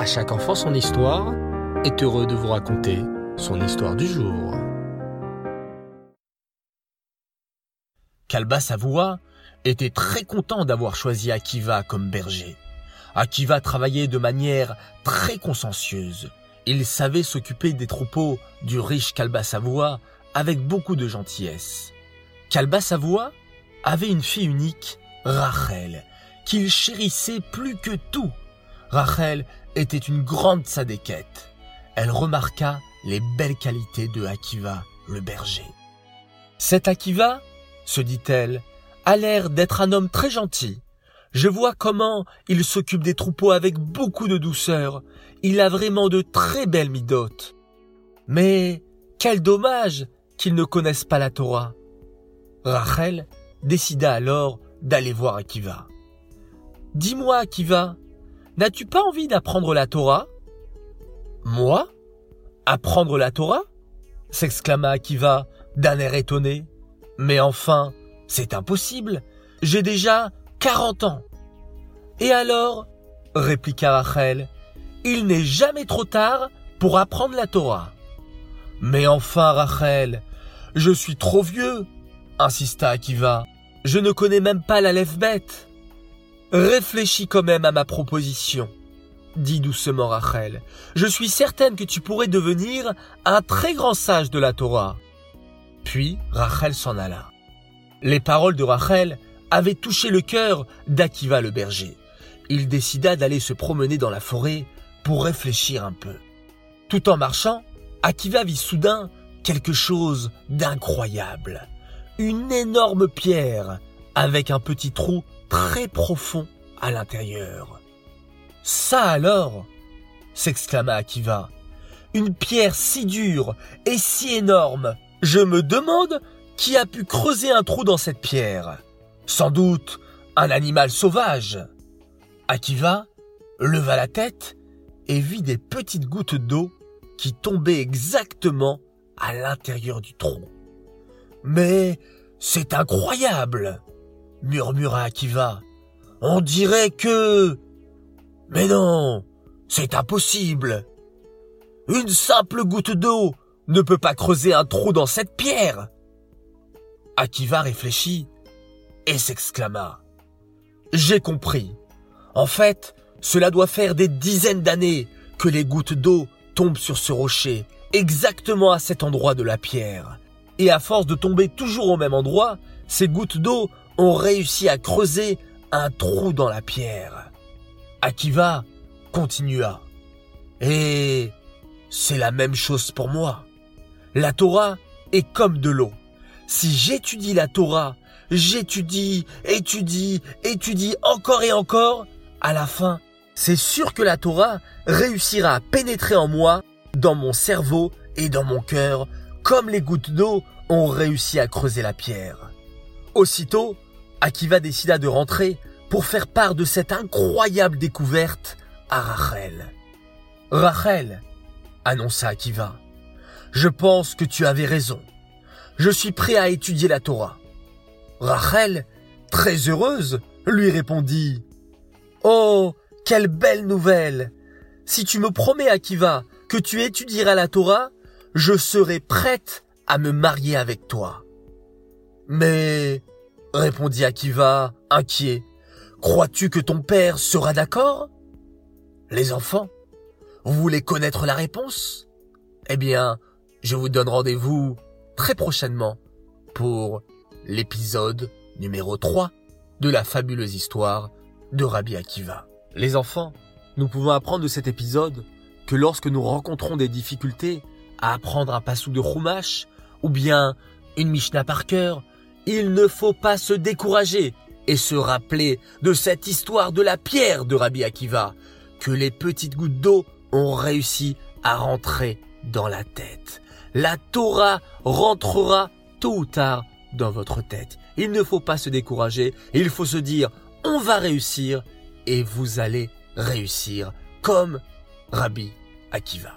À chaque enfant son histoire est heureux de vous raconter son histoire du jour. Kalba Savoie était très content d'avoir choisi Akiva comme berger. Akiva travaillait de manière très consciencieuse. Il savait s'occuper des troupeaux du riche Kalba Savoie avec beaucoup de gentillesse. Kalba Savoie avait une fille unique, Rachel, qu'il chérissait plus que tout. Rachel était une grande sadéquette. Elle remarqua les belles qualités de Akiva, le berger. Cet Akiva, se dit-elle, a l'air d'être un homme très gentil. Je vois comment il s'occupe des troupeaux avec beaucoup de douceur. Il a vraiment de très belles midotes. Mais quel dommage qu'il ne connaisse pas la Torah. Rachel décida alors d'aller voir Akiva. Dis-moi, Akiva, n'as-tu pas envie d'apprendre la Torah? Moi? Apprendre la Torah? s'exclama Akiva d'un air étonné. Mais enfin, c'est impossible. J'ai déjà quarante ans. Et alors? répliqua Rachel, il n'est jamais trop tard pour apprendre la Torah. Mais enfin, Rachel, je suis trop vieux, insista Akiva. Je ne connais même pas la lève bête. Réfléchis quand même à ma proposition, dit doucement Rachel. Je suis certaine que tu pourrais devenir un très grand sage de la Torah. Puis Rachel s'en alla. Les paroles de Rachel avaient touché le cœur d'Akiva le berger. Il décida d'aller se promener dans la forêt pour réfléchir un peu. Tout en marchant, Akiva vit soudain quelque chose d'incroyable. Une énorme pierre avec un petit trou très profond à l'intérieur. Ça alors s'exclama Akiva. Une pierre si dure et si énorme. Je me demande qui a pu creuser un trou dans cette pierre. Sans doute un animal sauvage. Akiva leva la tête et vit des petites gouttes d'eau qui tombaient exactement à l'intérieur du trou. Mais c'est incroyable, murmura Akiva. On dirait que... Mais non, c'est impossible. Une simple goutte d'eau ne peut pas creuser un trou dans cette pierre. Akiva réfléchit et s'exclama. J'ai compris. En fait, cela doit faire des dizaines d'années que les gouttes d'eau tombent sur ce rocher, exactement à cet endroit de la pierre. Et à force de tomber toujours au même endroit, ces gouttes d'eau ont réussi à creuser un trou dans la pierre. Akiva continua. Et c'est la même chose pour moi. La Torah est comme de l'eau. Si j'étudie la Torah, j'étudie, étudie, étudie encore et encore, à la fin, c'est sûr que la Torah réussira à pénétrer en moi, dans mon cerveau et dans mon cœur, comme les gouttes d'eau ont réussi à creuser la pierre. Aussitôt, Akiva décida de rentrer pour faire part de cette incroyable découverte à Rachel. Rachel, annonça Akiva, je pense que tu avais raison. Je suis prêt à étudier la Torah. Rachel, très heureuse, lui répondit. Oh, quelle belle nouvelle. Si tu me promets, Akiva, que tu étudieras la Torah, je serai prête à me marier avec toi. Mais, répondit Akiva, inquiet, crois-tu que ton père sera d'accord? Les enfants, vous voulez connaître la réponse? Eh bien, je vous donne rendez-vous très prochainement pour l'épisode numéro 3 de la fabuleuse histoire de Rabbi Akiva. Les enfants, nous pouvons apprendre de cet épisode que lorsque nous rencontrons des difficultés à apprendre un passou de Chumash ou bien une Mishnah par cœur, il ne faut pas se décourager et se rappeler de cette histoire de la pierre de Rabbi Akiva, que les petites gouttes d'eau ont réussi à rentrer dans la tête. La Torah rentrera tôt ou tard dans votre tête. Il ne faut pas se décourager, il faut se dire on va réussir et vous allez réussir comme Rabbi Akiva.